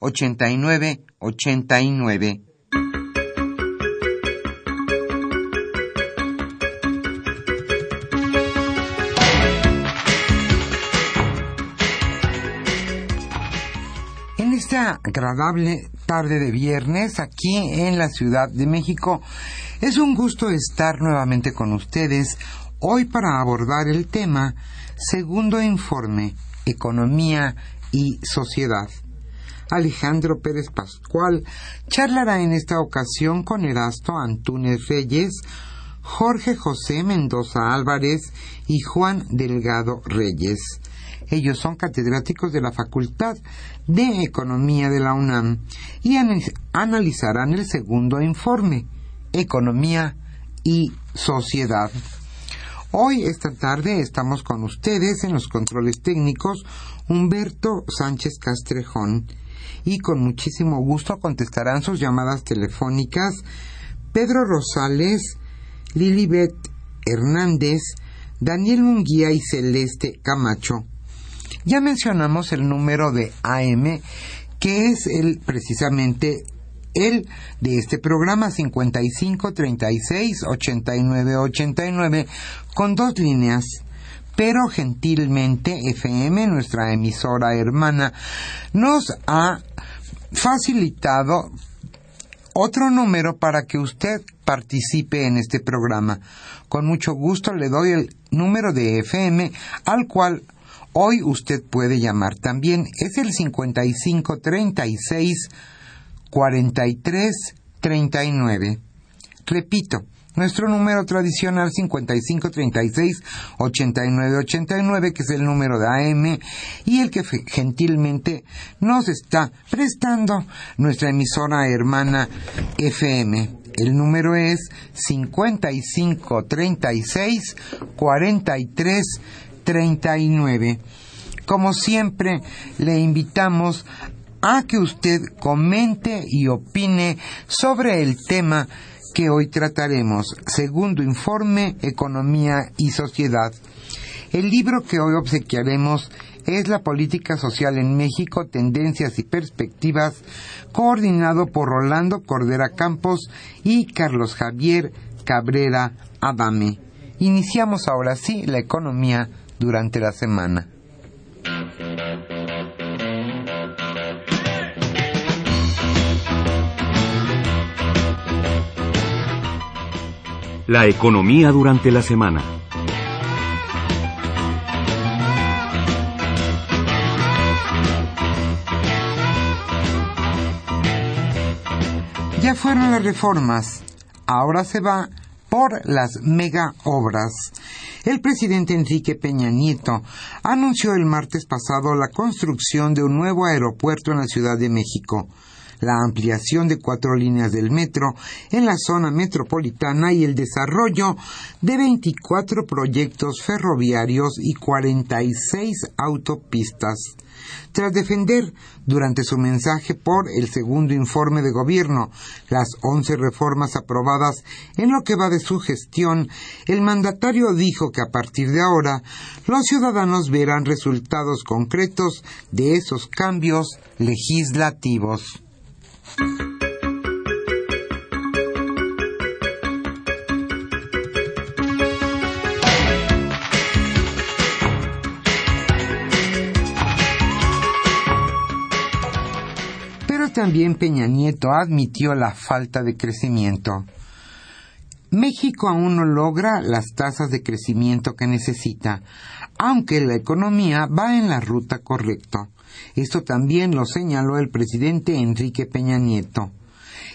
89 89. En esta agradable tarde de viernes aquí en la Ciudad de México, es un gusto estar nuevamente con ustedes hoy para abordar el tema Segundo Informe, Economía y Sociedad. Alejandro Pérez Pascual charlará en esta ocasión con Erasto Antúnez Reyes, Jorge José Mendoza Álvarez y Juan Delgado Reyes. Ellos son catedráticos de la Facultad de Economía de la UNAM y analizarán el segundo informe, Economía y Sociedad. Hoy, esta tarde, estamos con ustedes en los controles técnicos Humberto Sánchez Castrejón y con muchísimo gusto contestarán sus llamadas telefónicas Pedro Rosales, Lilibet Hernández, Daniel Munguía y Celeste Camacho. Ya mencionamos el número de AM, que es el precisamente el de este programa 55 36 89 89 con dos líneas pero gentilmente FM, nuestra emisora hermana, nos ha facilitado otro número para que usted participe en este programa. Con mucho gusto le doy el número de FM al cual hoy usted puede llamar también. Es el 5536 4339. Repito, nuestro número tradicional 5536-8989, que es el número de AM, y el que gentilmente nos está prestando nuestra emisora hermana FM. El número es 5536-4339. Como siempre, le invitamos a que usted comente y opine sobre el tema que hoy trataremos, segundo informe, Economía y Sociedad. El libro que hoy obsequiaremos es La Política Social en México, Tendencias y Perspectivas, coordinado por Rolando Cordera Campos y Carlos Javier Cabrera Adame. Iniciamos ahora sí la economía durante la semana. La economía durante la semana. Ya fueron las reformas, ahora se va por las mega obras. El presidente Enrique Peña Nieto anunció el martes pasado la construcción de un nuevo aeropuerto en la Ciudad de México. La ampliación de cuatro líneas del metro en la zona metropolitana y el desarrollo de 24 proyectos ferroviarios y 46 autopistas tras defender durante su mensaje por el segundo informe de gobierno las once reformas aprobadas en lo que va de su gestión, el mandatario dijo que a partir de ahora los ciudadanos verán resultados concretos de esos cambios legislativos. También Peña Nieto admitió la falta de crecimiento. México aún no logra las tasas de crecimiento que necesita, aunque la economía va en la ruta correcta. Esto también lo señaló el presidente Enrique Peña Nieto.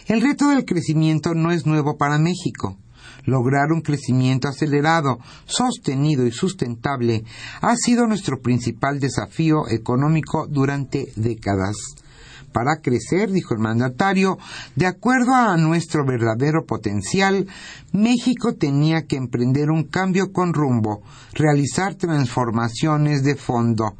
El reto del crecimiento no es nuevo para México. Lograr un crecimiento acelerado, sostenido y sustentable ha sido nuestro principal desafío económico durante décadas para crecer, dijo el mandatario, de acuerdo a nuestro verdadero potencial, México tenía que emprender un cambio con rumbo, realizar transformaciones de fondo.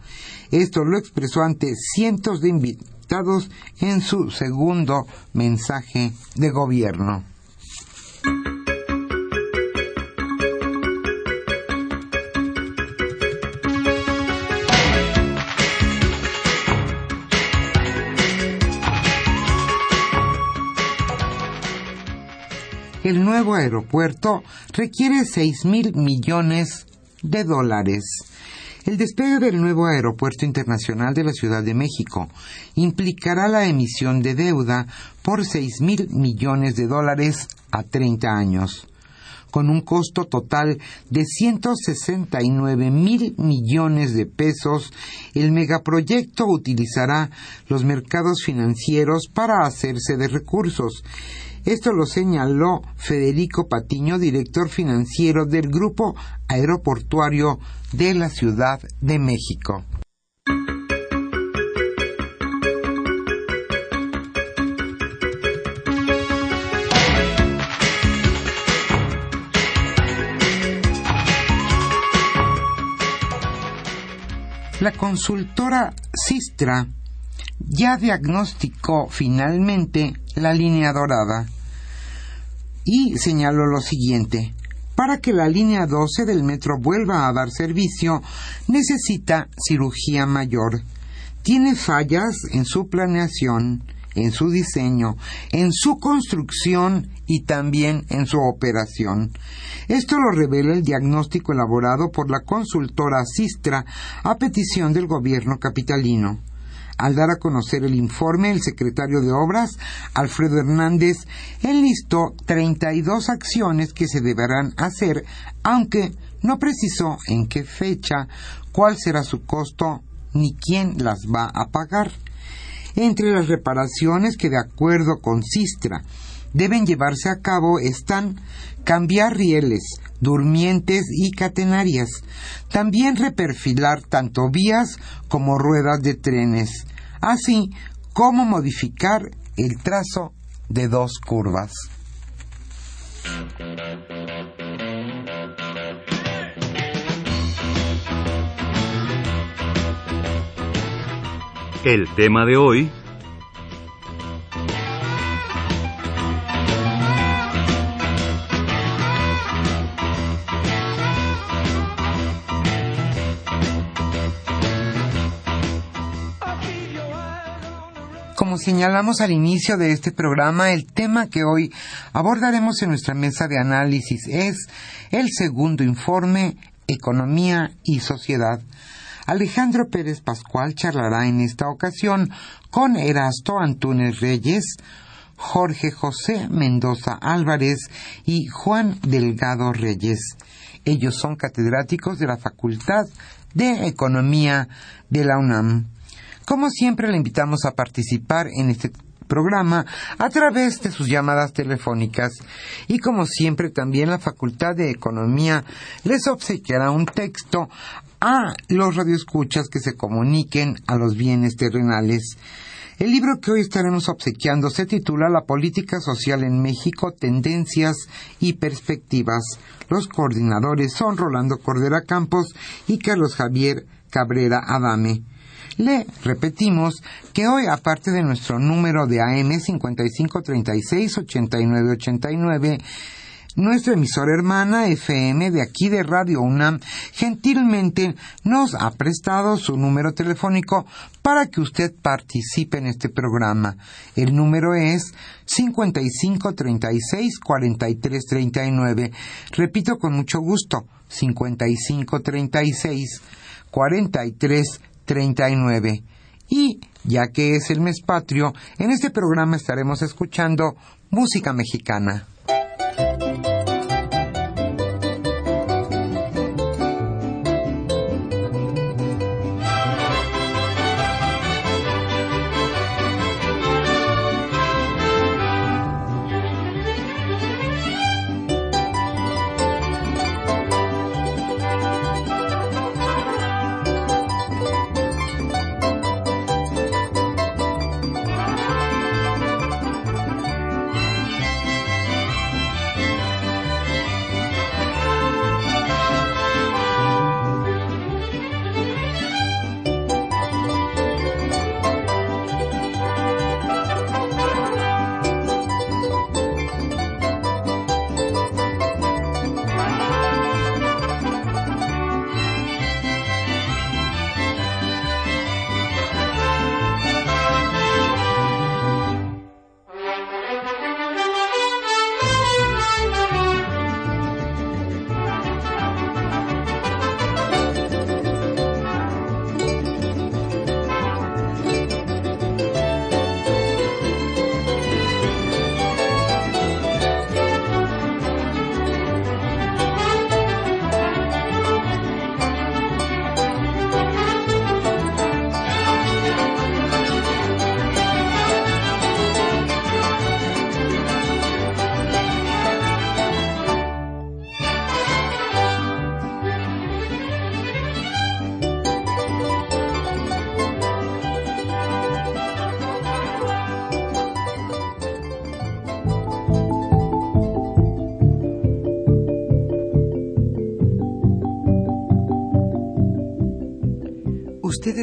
Esto lo expresó ante cientos de invitados en su segundo mensaje de gobierno. El nuevo aeropuerto requiere seis mil millones de dólares. El despegue del nuevo aeropuerto internacional de la Ciudad de México implicará la emisión de deuda por seis mil millones de dólares a 30 años, con un costo total de 169 mil millones de pesos. El megaproyecto utilizará los mercados financieros para hacerse de recursos esto lo señaló Federico Patiño, director financiero del Grupo Aeroportuario de la Ciudad de México. La consultora Sistra ya diagnosticó finalmente la línea dorada y señaló lo siguiente. Para que la línea 12 del metro vuelva a dar servicio, necesita cirugía mayor. Tiene fallas en su planeación, en su diseño, en su construcción y también en su operación. Esto lo revela el diagnóstico elaborado por la consultora Sistra a petición del gobierno capitalino. Al dar a conocer el informe, el secretario de Obras, Alfredo Hernández, enlistó 32 acciones que se deberán hacer, aunque no precisó en qué fecha, cuál será su costo ni quién las va a pagar. Entre las reparaciones que, de acuerdo con Sistra, deben llevarse a cabo están cambiar rieles, durmientes y catenarias, también reperfilar tanto vías como ruedas de trenes, así como modificar el trazo de dos curvas. El tema de hoy Como señalamos al inicio de este programa, el tema que hoy abordaremos en nuestra mesa de análisis es el segundo informe Economía y Sociedad. Alejandro Pérez Pascual charlará en esta ocasión con Erasto Antúnez Reyes, Jorge José Mendoza Álvarez y Juan Delgado Reyes. Ellos son catedráticos de la Facultad de Economía de la UNAM. Como siempre, le invitamos a participar en este programa a través de sus llamadas telefónicas y como siempre también la Facultad de Economía les obsequiará un texto a los radioescuchas que se comuniquen a los bienes terrenales. El libro que hoy estaremos obsequiando se titula La política social en México, tendencias y perspectivas. Los coordinadores son Rolando Cordera Campos y Carlos Javier Cabrera Adame. Le repetimos que hoy, aparte de nuestro número de AM 5536-8989, nuestra emisora hermana FM de aquí de Radio UNAM gentilmente nos ha prestado su número telefónico para que usted participe en este programa. El número es 5536-4339. Repito con mucho gusto, 5536-4339. Y ya que es el mes patrio, en este programa estaremos escuchando música mexicana.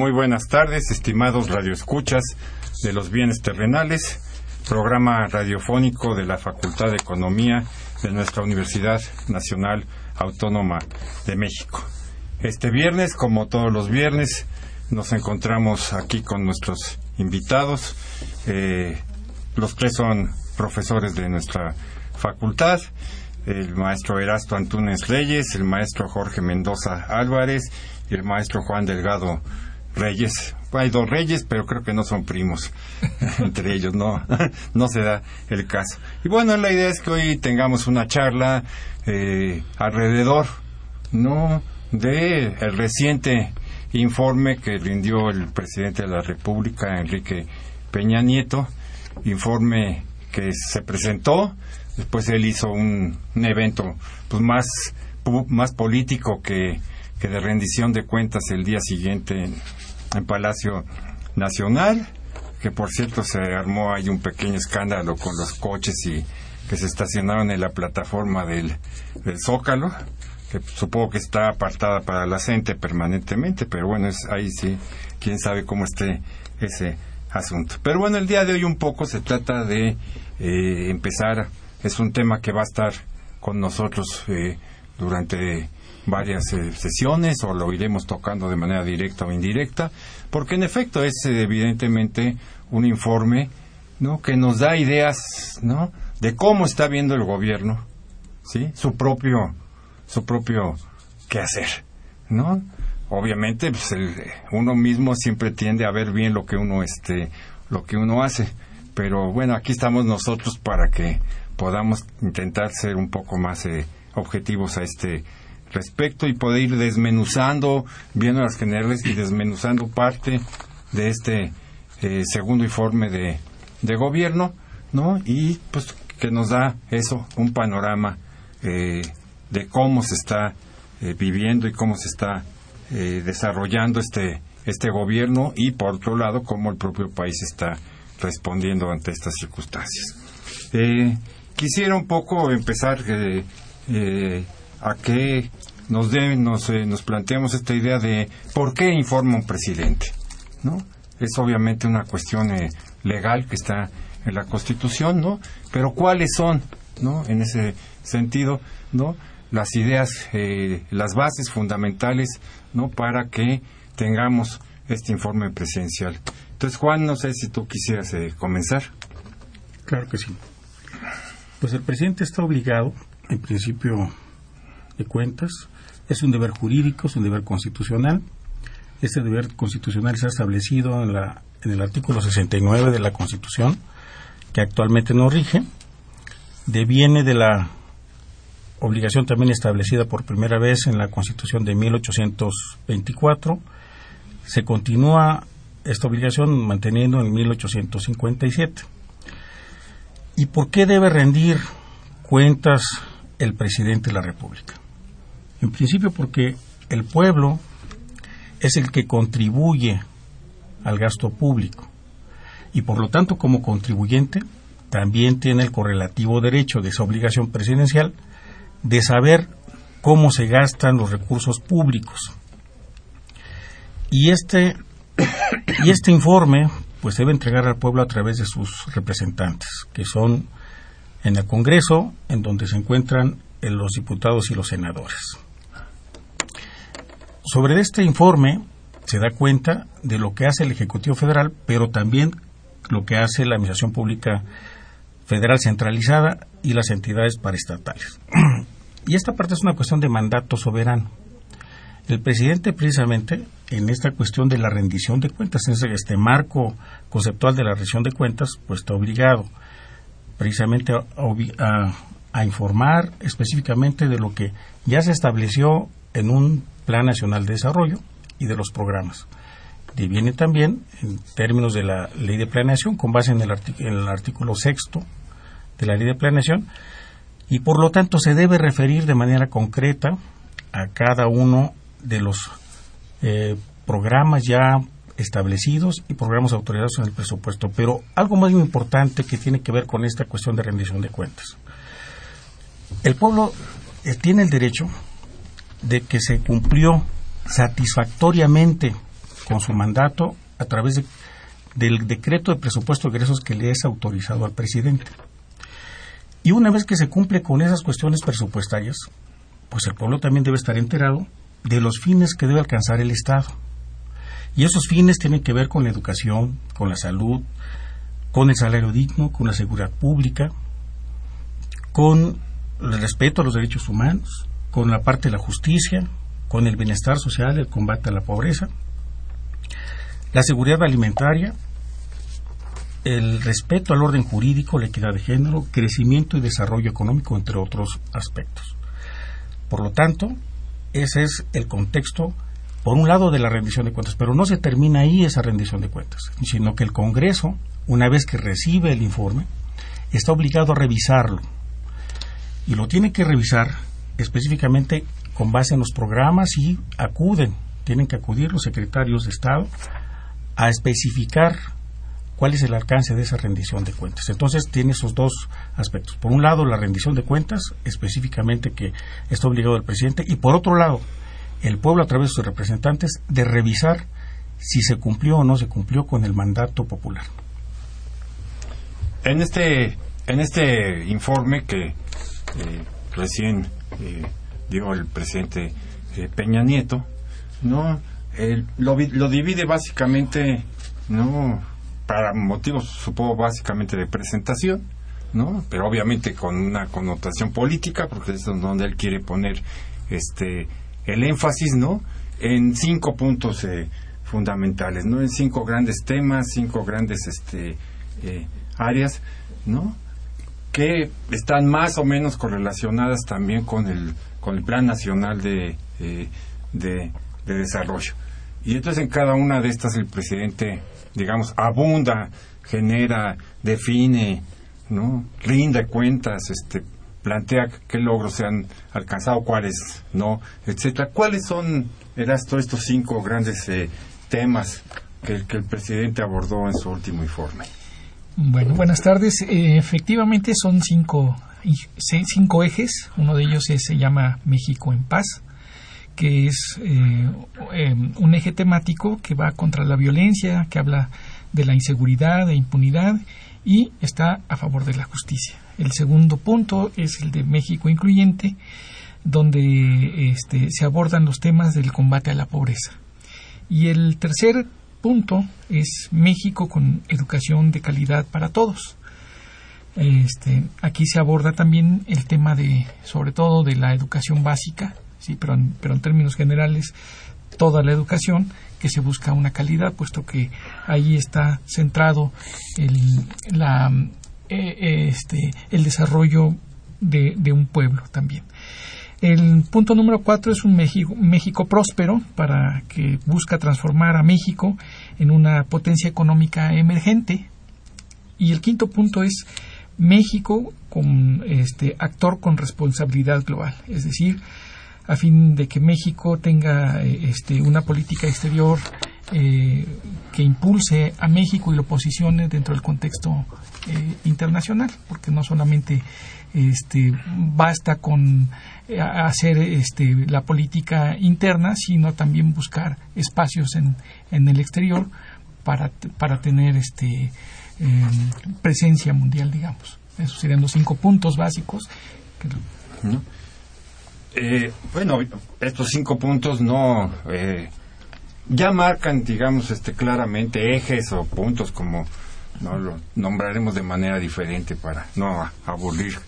Muy buenas tardes, estimados radioescuchas de los bienes terrenales, programa radiofónico de la Facultad de Economía de nuestra Universidad Nacional Autónoma de México. Este viernes, como todos los viernes, nos encontramos aquí con nuestros invitados. Eh, los tres son profesores de nuestra facultad el maestro Erasto Antúnez Reyes, el maestro Jorge Mendoza Álvarez y el maestro Juan Delgado reyes. Hay dos reyes, pero creo que no son primos entre ellos, no, no se da el caso. Y bueno, la idea es que hoy tengamos una charla eh, alrededor, ¿no? De el reciente informe que rindió el presidente de la República, Enrique Peña Nieto, informe que se presentó, después él hizo un, evento pues más, más político que, que de rendición de cuentas el día siguiente en Palacio Nacional, que por cierto se armó ahí un pequeño escándalo con los coches y que se estacionaron en la plataforma del, Zócalo, que supongo que está apartada para la gente permanentemente, pero bueno, es ahí sí, quién sabe cómo esté ese asunto. Pero bueno, el día de hoy un poco se trata de eh, empezar, es un tema que va a estar con nosotros eh, durante varias eh, sesiones o lo iremos tocando de manera directa o indirecta, porque en efecto es eh, evidentemente un informe ¿no? que nos da ideas ¿no? de cómo está viendo el gobierno ¿sí? su propio su propio qué hacer ¿no? obviamente pues uno mismo siempre tiende a ver bien lo que uno este lo que uno hace pero bueno, aquí estamos nosotros para que podamos intentar ser un poco más eh, objetivos a este respecto y poder ir desmenuzando, viendo las generales y desmenuzando parte de este eh, segundo informe de, de, gobierno, ¿no? Y pues que nos da eso, un panorama eh, de cómo se está eh, viviendo y cómo se está desarrollando este, este gobierno y por otro lado cómo el propio país está respondiendo ante estas circunstancias. quisiera un poco empezar a que nos, nos, nos planteamos esta idea de por qué informa un presidente, ¿no? es obviamente una cuestión eh, legal que está en la Constitución, ¿no? Pero ¿cuáles son, ¿no? En ese sentido, ¿no? Las ideas, eh, las bases fundamentales, ¿no? Para que tengamos este informe presidencial. Entonces, Juan, no sé si tú quisieras eh, comenzar. Claro que sí. Pues el presidente está obligado, en principio cuentas, es un deber jurídico, es un deber constitucional, este deber constitucional se ha establecido en, la, en el artículo 69 de la Constitución, que actualmente no rige. Deviene de la obligación también establecida por primera vez en la Constitución de 1824. Se continúa esta obligación manteniendo en 1857. ¿Y por qué debe rendir cuentas el presidente de la República? En principio porque el pueblo es el que contribuye al gasto público y por lo tanto como contribuyente también tiene el correlativo derecho de esa obligación presidencial de saber cómo se gastan los recursos públicos. Y este, y este informe pues debe entregar al pueblo a través de sus representantes, que son en el Congreso, en donde se encuentran los diputados y los senadores. Sobre este informe se da cuenta de lo que hace el Ejecutivo Federal, pero también lo que hace la Administración Pública Federal Centralizada y las entidades paraestatales. y esta parte es una cuestión de mandato soberano. El presidente, precisamente, en esta cuestión de la rendición de cuentas, en este marco conceptual de la rendición de cuentas, pues está obligado precisamente a informar específicamente de lo que ya se estableció en un Plan Nacional de Desarrollo y de los programas. Deviene también, en términos de la ley de planeación, con base en el, en el artículo sexto de la ley de planeación, y por lo tanto se debe referir de manera concreta a cada uno de los eh, programas ya establecidos y programas autorizados en el presupuesto. Pero algo más importante que tiene que ver con esta cuestión de rendición de cuentas. El pueblo eh, tiene el derecho de que se cumplió satisfactoriamente con su mandato a través del decreto de presupuesto de egresos que le es autorizado al presidente. Y una vez que se cumple con esas cuestiones presupuestarias, pues el pueblo también debe estar enterado de los fines que debe alcanzar el Estado. Y esos fines tienen que ver con la educación, con la salud, con el salario digno, con la seguridad pública, con el respeto a los derechos humanos, con la parte de la justicia, con el bienestar social, el combate a la pobreza, la seguridad alimentaria, el respeto al orden jurídico, la equidad de género, crecimiento y desarrollo económico, entre otros aspectos. Por lo tanto, ese es el contexto, por un lado, de la rendición de cuentas, pero no se termina ahí esa rendición de cuentas, sino que el Congreso, una vez que recibe el informe, está obligado a revisarlo. Y lo tiene que revisar específicamente con base en los programas y acuden, tienen que acudir los secretarios de Estado a especificar cuál es el alcance de esa rendición de cuentas. Entonces tiene esos dos aspectos. Por un lado, la rendición de cuentas, específicamente que está obligado el presidente, y por otro lado, el pueblo a través de sus representantes de revisar si se cumplió o no se cumplió con el mandato popular. En este, en este informe que eh, recién eh, digo el presidente eh, Peña Nieto, no lo, lo, divide básicamente, no para motivos supongo básicamente de presentación, no, pero obviamente con una connotación política porque es donde él quiere poner este el énfasis, no, en cinco puntos eh, fundamentales, no, en cinco grandes temas, cinco grandes este áreas, ¿no? Que están más o menos correlacionadas también con el, con el Plan Nacional de, eh, de, de Desarrollo. Y entonces en cada una de estas el presidente, digamos, abunda, genera, define, ¿no? Rinde cuentas, este, plantea qué logros se han alcanzado, cuáles no, etcétera. ¿Cuáles son, Erasto, estos cinco grandes eh, temas que, el presidente abordó en su último informe? Bueno, buenas tardes. Eh, efectivamente son cinco, cinco ejes. Uno de ellos se llama México en paz, que es eh, un eje temático que va contra la violencia, que habla de la inseguridad e impunidad y está a favor de la justicia. El segundo punto es el de México incluyente, donde este, se abordan los temas del combate a la pobreza. Y el tercer punto es México con educación de calidad para todos. Este, aquí se aborda también el tema de, sobre todo, de la educación básica, sí, pero pero en términos generales, toda la educación que se busca una calidad, puesto que ahí está centrado el, eh, este, el desarrollo de, un pueblo también. El punto número cuatro es un México, México, próspero para que busca transformar a México en una potencia económica emergente. Y el quinto punto es México como este actor con responsabilidad global, es decir, a fin de que México tenga este, una política exterior eh, que impulse a México y lo posicione dentro del contexto eh, internacional, porque no solamente este, basta con hacer este, la política interna, sino también buscar espacios en, en el exterior para, para tener este, presencia mundial, digamos. Esos serían los cinco puntos básicos. Eh, bueno, estos cinco puntos no eh, ya marcan, digamos, este claramente ejes o puntos como no lo nombraremos de manera diferente para no aburrir,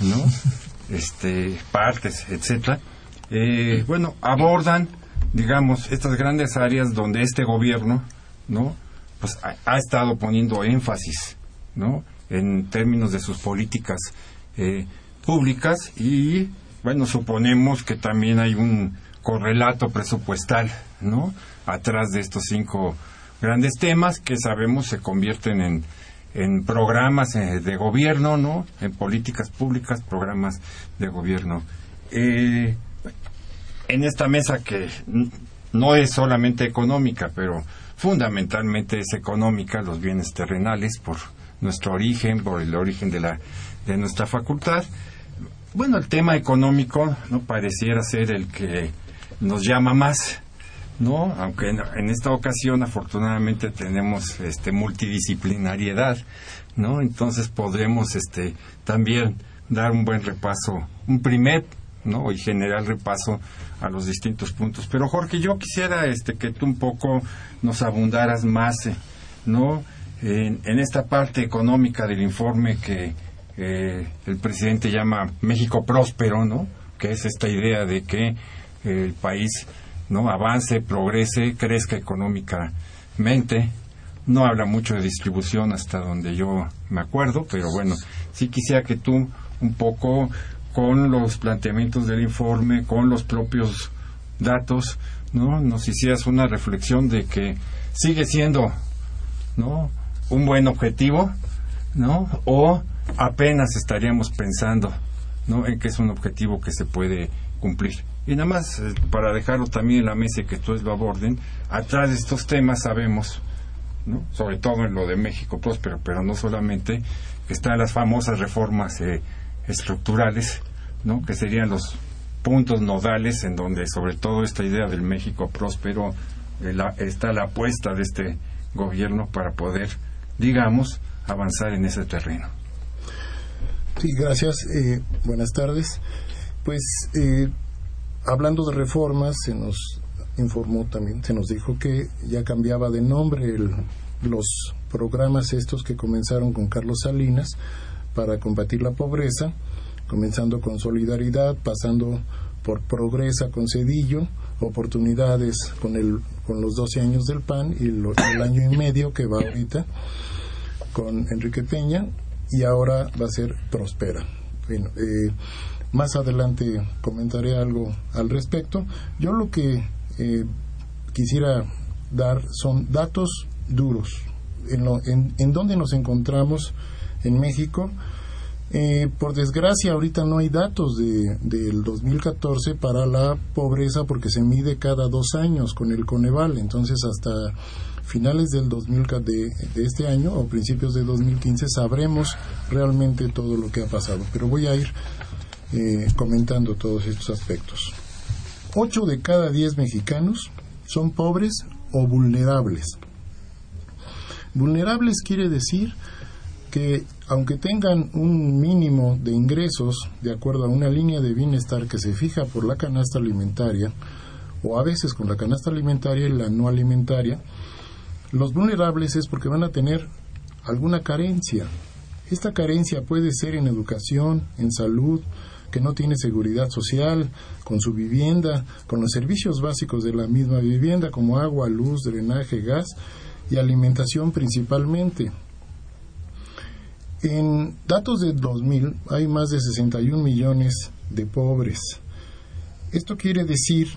¿no? Este partes, etcétera. Eh, bueno, abordan, digamos, estas grandes áreas donde este gobierno, ¿no? Pues ha, ha estado poniendo énfasis, ¿no? En términos de sus políticas públicas y bueno, suponemos que también hay un correlato presupuestal, ¿no? Atrás de estos cinco grandes temas que sabemos se convierten en, en programas eh, de gobierno, ¿no? En políticas públicas, programas de gobierno. Eh, en esta mesa que no es solamente económica, pero fundamentalmente es económica, los bienes terrenales, por nuestro origen, por el origen de, la, de nuestra facultad, bueno, el tema económico no pareciera ser el que nos llama más, ¿no? Aunque en, esta ocasión afortunadamente tenemos este multidisciplinariedad, ¿no? Entonces podremos este también dar un buen repaso, un primer, ¿no? y general repaso a los distintos puntos. Pero Jorge, yo quisiera este que tú un poco nos abundaras más, ¿no? en esta parte económica del informe que el presidente llama México próspero, ¿no? Que es esta idea de que el país no avance, progrese, crezca económicamente. No habla mucho de distribución hasta donde yo me acuerdo, pero bueno, sí quisiera que tú un poco con los planteamientos del informe, con los propios datos, ¿no? Nos hicieras una reflexión de que sigue siendo, ¿no? Un buen objetivo, ¿no? O apenas estaríamos pensando ¿no? en que es un objetivo que se puede cumplir. Y nada más, eh, para dejarlo también en la mesa y que todos lo aborden, atrás de estos temas sabemos, ¿no? sobre todo en lo de México próspero, pero no solamente, que están las famosas reformas eh, estructurales, ¿no? que serían los puntos nodales en donde sobre todo esta idea del México próspero eh, está la apuesta de este gobierno para poder, digamos, avanzar en ese terreno. Sí, gracias. Eh, buenas tardes. Pues eh, hablando de reformas, se nos informó también, se nos dijo que ya cambiaba de nombre los programas estos que comenzaron con Carlos Salinas para combatir la pobreza, comenzando con Solidaridad, pasando por Progresa con Cedillo, oportunidades con, el, con los 12 años del PAN y el año y medio que va ahorita con Enrique Peña y ahora va a ser Prospera. Bueno, eh, más adelante comentaré algo al respecto. Yo lo que eh, quisiera dar son datos duros en, lo, en, en donde nos encontramos en México. Eh, por desgracia, ahorita no hay datos de, del 2014 para la pobreza porque se mide cada dos años con el Coneval. Entonces, hasta finales del 2000, de, de este año o principios de 2015 sabremos realmente todo lo que ha pasado. Pero voy a ir eh, comentando todos estos aspectos. Ocho de cada diez mexicanos son pobres o vulnerables. Vulnerables quiere decir que aunque tengan un mínimo de ingresos de acuerdo a una línea de bienestar que se fija por la canasta alimentaria, o a veces con la canasta alimentaria y la no alimentaria, los vulnerables es porque van a tener alguna carencia. Esta carencia puede ser en educación, en salud, que no tiene seguridad social, con su vivienda, con los servicios básicos de la misma vivienda como agua, luz, drenaje, gas y alimentación principalmente. En datos de 2000 hay más de 61 millones de pobres. Esto quiere decir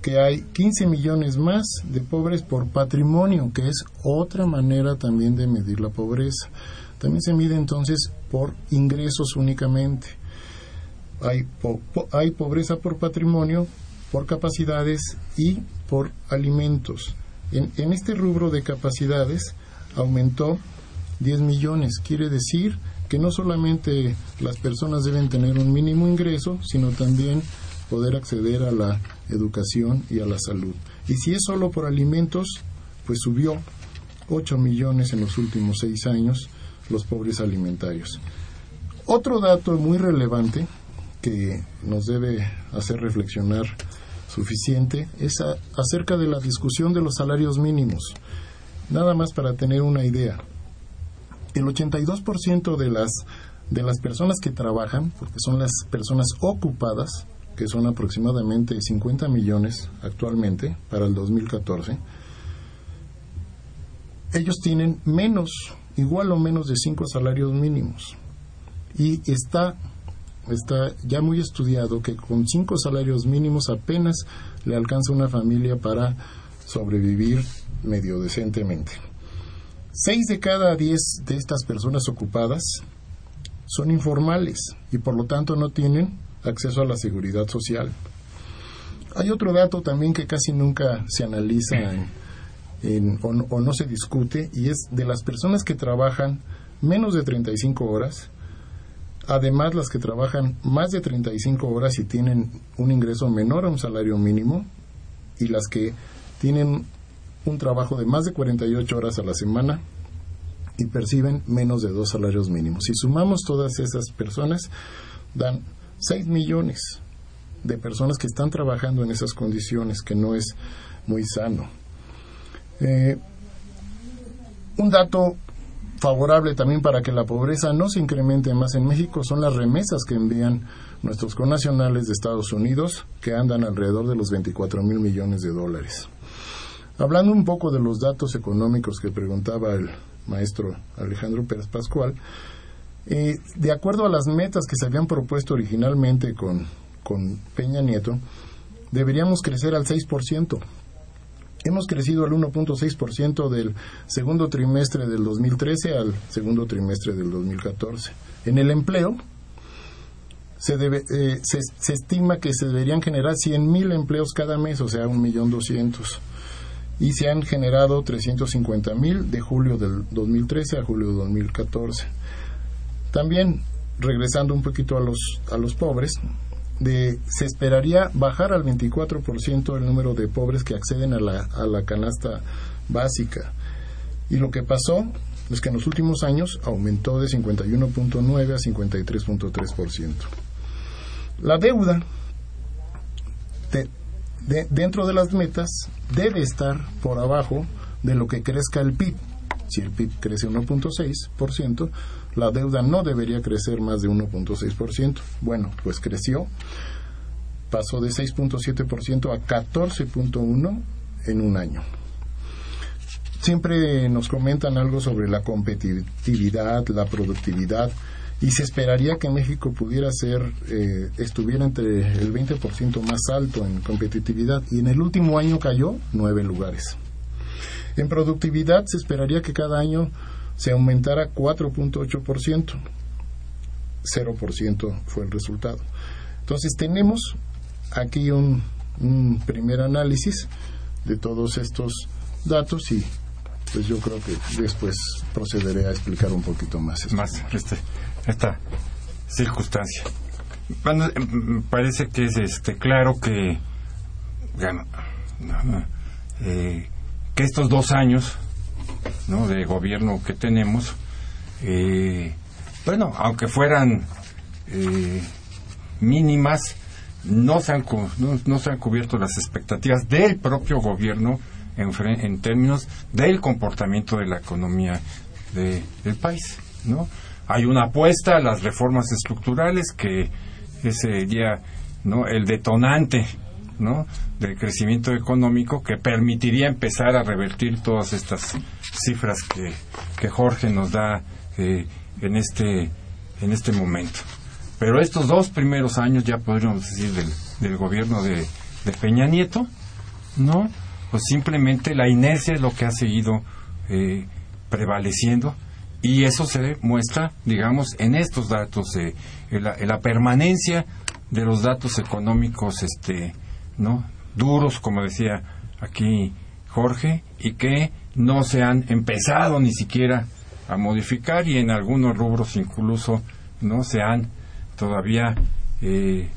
que hay 15 millones más de pobres por patrimonio, que es otra manera también de medir la pobreza. También se mide entonces por ingresos únicamente. Hay, po hay pobreza por patrimonio, por capacidades y por alimentos. En, en este rubro de capacidades aumentó 10 millones. Quiere decir que no solamente las personas deben tener un mínimo ingreso, sino también poder acceder a la educación y a la salud. Y si es solo por alimentos, pues subió 8 millones en los últimos seis años los pobres alimentarios. Otro dato muy relevante que nos debe hacer reflexionar suficiente es a, acerca de la discusión de los salarios mínimos. Nada más para tener una idea el 82% de las, de las personas que trabajan, porque son las personas ocupadas, que son aproximadamente 50 millones actualmente para el 2014, ellos tienen menos, igual o menos de 5 salarios mínimos. Y está, está ya muy estudiado que con 5 salarios mínimos apenas le alcanza una familia para sobrevivir medio decentemente. Seis de cada diez de estas personas ocupadas son informales y por lo tanto no tienen acceso a la seguridad social. Hay otro dato también que casi nunca se analiza en, o, no, se discute y es de las personas que trabajan menos de 35 horas, además las que trabajan más de 35 horas y tienen un ingreso menor a un salario mínimo y las que tienen un trabajo de más de 48 horas a la semana y perciben menos de dos salarios mínimos. Si sumamos todas esas personas, dan 6 millones de personas que están trabajando en esas condiciones, que no es muy sano. Eh, un dato favorable también para que la pobreza no se incremente más en México son las remesas que envían nuestros connacionales de Estados Unidos, que andan alrededor de los 24 mil millones de dólares. Hablando un poco de los datos económicos que preguntaba el maestro Alejandro Pérez Pascual, eh, de acuerdo a las metas que se habían propuesto originalmente con, con Peña Nieto, deberíamos crecer al 6%. Hemos crecido al 1.6% del segundo trimestre del 2013 al segundo trimestre del 2014. En el empleo, se, debe, eh, se, se, estima que se deberían generar 100.000 empleos cada mes, o sea, 1.200.000 y se han generado 350 mil de julio del 2013 a julio del 2014. También, regresando un poquito a los, a los pobres, de, se esperaría bajar al 24% el número de pobres que acceden a la, a la canasta básica. Y lo que pasó es que en los últimos años aumentó de 51.9 a 53.3%. La deuda de, de, dentro de las metas debe estar por abajo de lo que crezca el PIB. Si el PIB crece 1.6%, la deuda no debería crecer más de 1.6%. Bueno, pues creció, pasó de 6.7% a 14.1% en un año. siempre nos comentan algo sobre la competitividad, la productividad, y se esperaría que México pudiera ser, eh, estuviera entre el 20% más alto en competitividad, y en el último año cayó nueve lugares. En productividad se esperaría que cada año se aumentara 4.8%, 0% fue el resultado. Entonces tenemos aquí un, un primer análisis de todos estos datos y pues yo creo que después procederé a explicar un poquito más. Más este, esta circunstancia. Bueno, em, parece que es este claro que eh, que estos dos años ¿no? de gobierno que tenemos, eh, bueno, aunque fueran eh, mínimas, no se, han, no, se han cubierto las expectativas del propio gobierno en, en términos del comportamiento de la economía del país, ¿no? Hay una apuesta a las reformas estructurales que sería ¿no? el detonante del crecimiento económico que permitiría empezar a revertir todas estas cifras que, Jorge nos da eh, en este en este momento. Pero estos dos primeros años, ya podríamos decir, del, gobierno de, Peña Nieto, ¿no? Pues simplemente la inercia es lo que ha seguido eh, prevaleciendo y eso se muestra, digamos, en estos datos, en, la, permanencia de los datos económicos, este, ¿no? Duros, como decía aquí Jorge, y que no se han empezado ni siquiera a modificar y en algunos rubros incluso no se han todavía eh,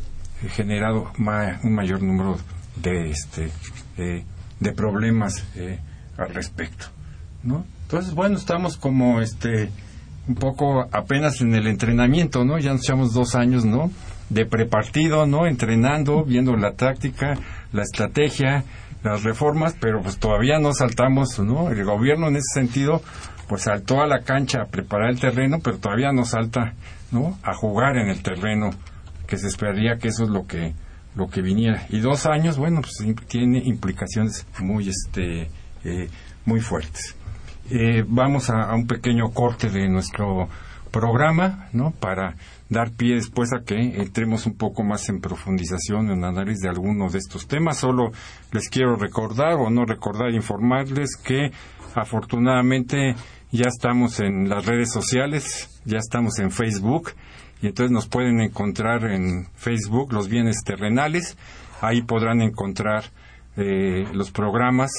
generado un mayor número de este eh, de problemas eh, al respecto no entonces bueno estamos como este un poco apenas en el entrenamiento no ya nos echamos dos años no de prepartido no entrenando viendo la táctica la estrategia las reformas pero pues todavía no saltamos no el gobierno en ese sentido pues saltó a la cancha a preparar el terreno pero todavía no salta ¿no? a jugar en el terreno que se esperaría que eso es lo que lo que viniera. Y dos años bueno pues tiene implicaciones muy este eh, muy fuertes. Eh, vamos a, un pequeño corte de nuestro programa no para dar pie después a que entremos un poco más en profundización en análisis de algunos de estos temas. Solo les quiero recordar o no recordar informarles que afortunadamente ya estamos en las redes sociales, ya estamos en Facebook y entonces nos pueden encontrar en Facebook los bienes terrenales, ahí podrán encontrar eh, los programas,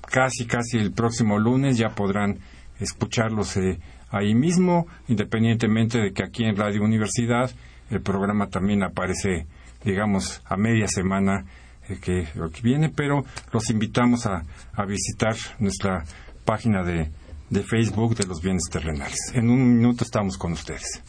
casi casi el próximo lunes ya podrán escucharlos eh, ahí mismo, independientemente de que aquí en Radio Universidad el programa también aparece, digamos, a media semana eh, que, viene, pero los invitamos a, visitar nuestra página de Facebook de los bienes terrenales. En un minuto estamos con ustedes.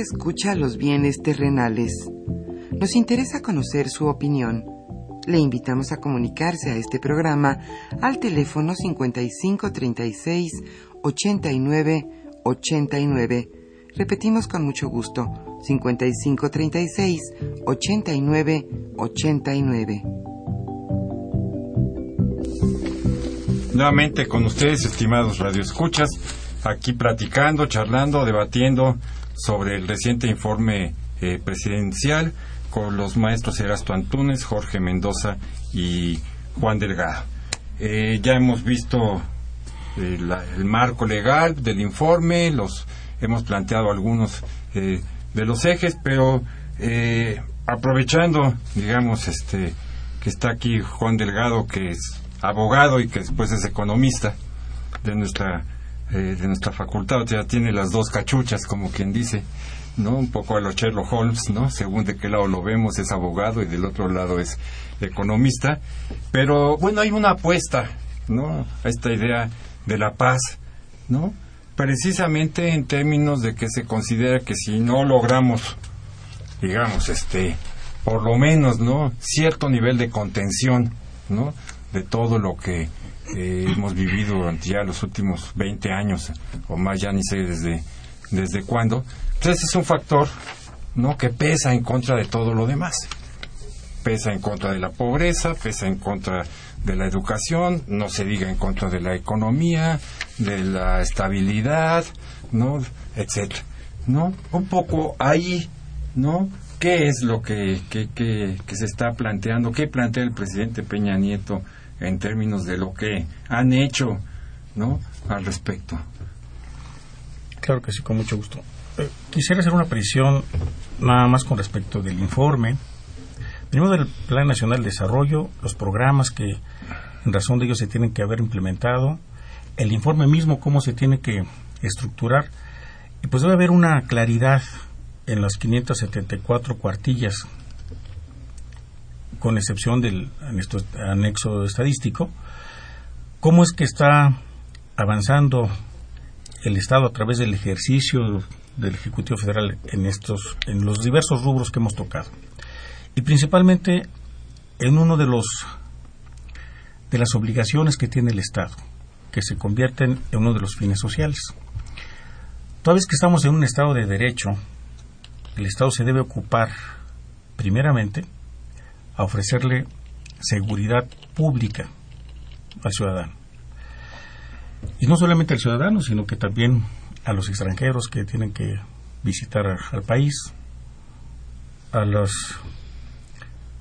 Escucha los bienes terrenales. Nos interesa conocer su opinión. Le invitamos a comunicarse a este programa al teléfono 5536 89 89. Repetimos con mucho gusto, 5536 89 89. Nuevamente con ustedes, estimados radioescuchas, aquí platicando, charlando, debatiendo sobre el reciente informe eh, presidencial con los maestros Erasto Antunes, Jorge Mendoza y Juan Delgado. Eh, ya hemos visto eh, el marco legal del informe, los hemos planteado algunos de los ejes, pero aprovechando, digamos, este que está aquí Juan Delgado, que es abogado y que después es economista de nuestra eh, de nuestra facultad, o sea, tiene las dos cachuchas, como quien dice, ¿no? Un poco a los Sherlock Holmes, ¿no? Según de qué lado lo vemos, es abogado y del otro lado es economista. Pero bueno, hay una apuesta, ¿no? A esta idea de la paz, ¿no? Precisamente en términos de que se considera que si no logramos, digamos, este, por lo menos, ¿no? Cierto nivel de contención, ¿no? De todo lo que eh, hemos vivido durante ya los últimos 20 años o más, ya ni sé desde, desde cuándo. Entonces es un factor ¿no? que pesa en contra de todo lo demás. Pesa en contra de la pobreza, pesa en contra de la educación, no se diga en contra de la economía, de la estabilidad, ¿no? etcétera. ¿No? Un poco ahí, ¿no? ¿Qué es lo que, que, que se está planteando? ¿Qué plantea el presidente Peña Nieto en términos de lo que han hecho ¿no? al respecto. Claro que sí, con mucho gusto. Eh, quisiera hacer una precisión nada más con respecto del informe. Primero del Plan Nacional de Desarrollo, los programas que en razón de ellos se tienen que haber implementado, el informe mismo, cómo se tiene que estructurar, y pues debe haber una claridad en las 574 cuartillas con excepción del anexo estadístico, cómo es que está avanzando el Estado a través del ejercicio del Ejecutivo Federal en estos en los diversos rubros que hemos tocado y principalmente en uno de los de las obligaciones que tiene el Estado que se convierten en uno de los fines sociales. Toda vez que estamos en un Estado de derecho, el Estado se debe ocupar primeramente a ofrecerle seguridad pública al ciudadano. Y no solamente al ciudadano, sino que también a los extranjeros que tienen que visitar al país, a las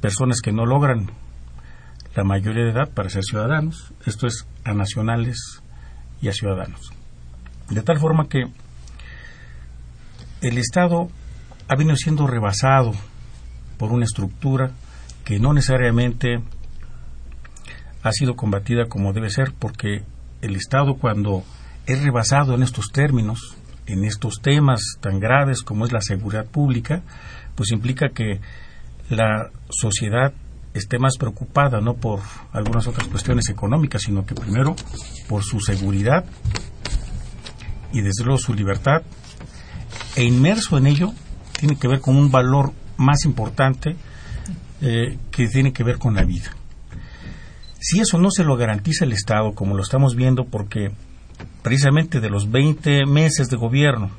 personas que no logran la mayoría de edad para ser ciudadanos, esto es a nacionales y a ciudadanos. De tal forma que el Estado ha venido siendo rebasado por una estructura que no necesariamente ha sido combatida como debe ser, porque el Estado cuando es rebasado en estos términos, en estos temas tan graves como es la seguridad pública, pues implica que la sociedad esté más preocupada no por algunas otras cuestiones económicas, sino que primero por su seguridad y desde luego su libertad, e inmerso en ello tiene que ver con un valor más importante eh, que tiene que ver con la vida. Si eso no se lo garantiza el Estado, como lo estamos viendo, porque precisamente de los 20 meses de gobierno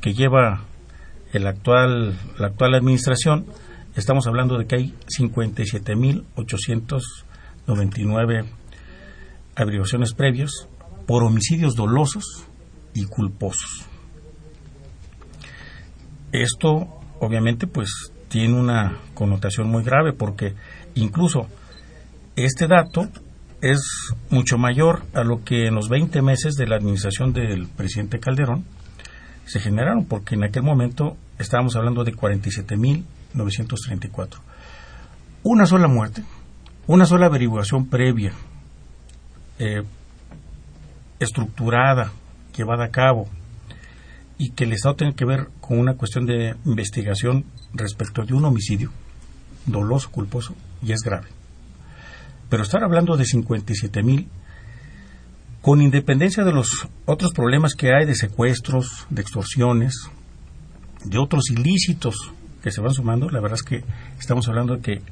que lleva el actual, la actual administración, estamos hablando de que hay 57.899 averiguaciones previas por homicidios dolosos y culposos. Esto, obviamente, pues tiene una connotación muy grave porque incluso este dato es mucho mayor a lo que en los 20 meses de la administración del presidente Calderón se generaron, porque en aquel momento estábamos hablando de 47.934. Una sola muerte, una sola averiguación previa, eh, estructurada, llevada a cabo, y que el Estado tenga que ver con una cuestión de investigación respecto de un homicidio doloso, culposo, y es grave. Pero estar hablando de 57 mil, con independencia de los otros problemas que hay de secuestros, de extorsiones, de otros ilícitos que se van sumando, la verdad es que estamos hablando de que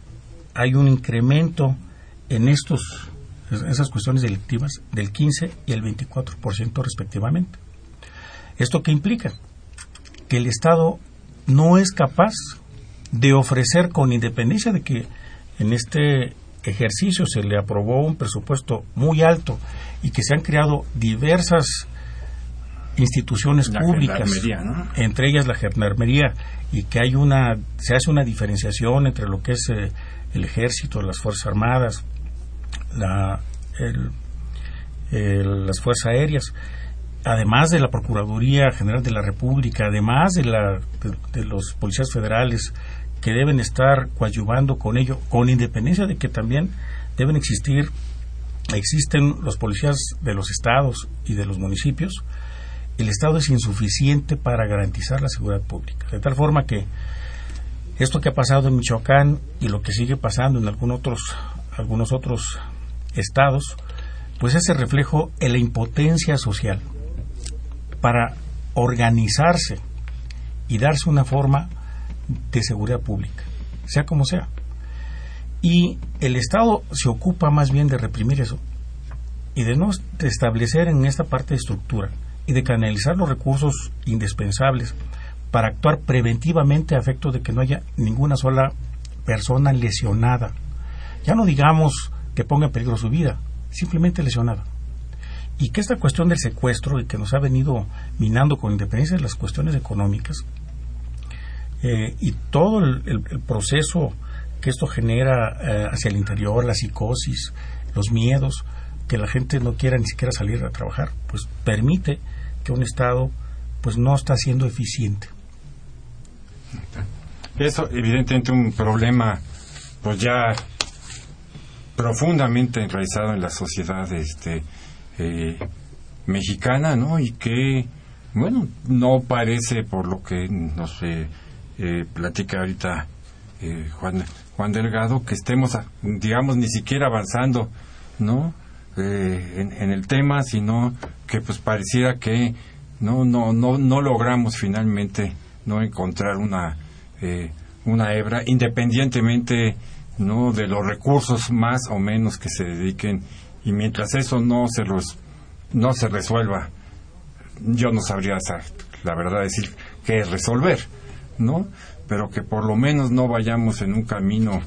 hay un incremento en estos esas cuestiones delictivas del 15 y el 24% respectivamente. ¿Esto qué implica? Que el Estado no es capaz de ofrecer con independencia de que en este ejercicio se le aprobó un presupuesto muy alto y que se han creado diversas instituciones públicas, entre ellas la gendarmería, y que hay una, se hace una diferenciación entre lo que es eh, el ejército, las fuerzas armadas, la, las fuerzas aéreas, además de la Procuraduría General de la República, además de, la, de los policías federales, que deben estar coadyuvando con ello, con independencia de que también deben existir, existen los policías de los estados y de los municipios, el Estado es insuficiente para garantizar la seguridad pública. De tal forma que esto que ha pasado en Michoacán y lo que sigue pasando en algunos otros, algunos otros estados, pues es el reflejo en la impotencia social para organizarse y darse una forma de seguridad pública, sea como sea. Y el Estado se ocupa más bien de reprimir eso y de no establecer en esta parte de estructura y de canalizar los recursos indispensables para actuar preventivamente a efecto de que no haya ninguna sola persona lesionada. Ya no digamos que ponga en peligro su vida, simplemente lesionada. Y que esta cuestión del secuestro y que nos ha venido minando con independencia de las cuestiones económicas, eh, y todo el, proceso que esto genera eh, hacia el interior, la psicosis, los miedos, que la gente no quiera ni siquiera salir a trabajar, pues permite que un Estado pues no está siendo eficiente. Eso evidentemente un problema pues ya profundamente enraizado en la sociedad este eh, mexicana, ¿no? Y que bueno, no parece por lo que no sé eh, platica ahorita eh, Juan, Juan Delgado, que estemos, digamos, ni siquiera avanzando, ¿no? Eh, en, el tema, sino que pues pareciera que no, no, no, no logramos finalmente no encontrar una, una hebra, independientemente no de los recursos más o menos que se dediquen y mientras eso no se los no se resuelva yo no sabría la verdad decir qué es resolver ¿no? Pero que por lo menos no vayamos en un camino,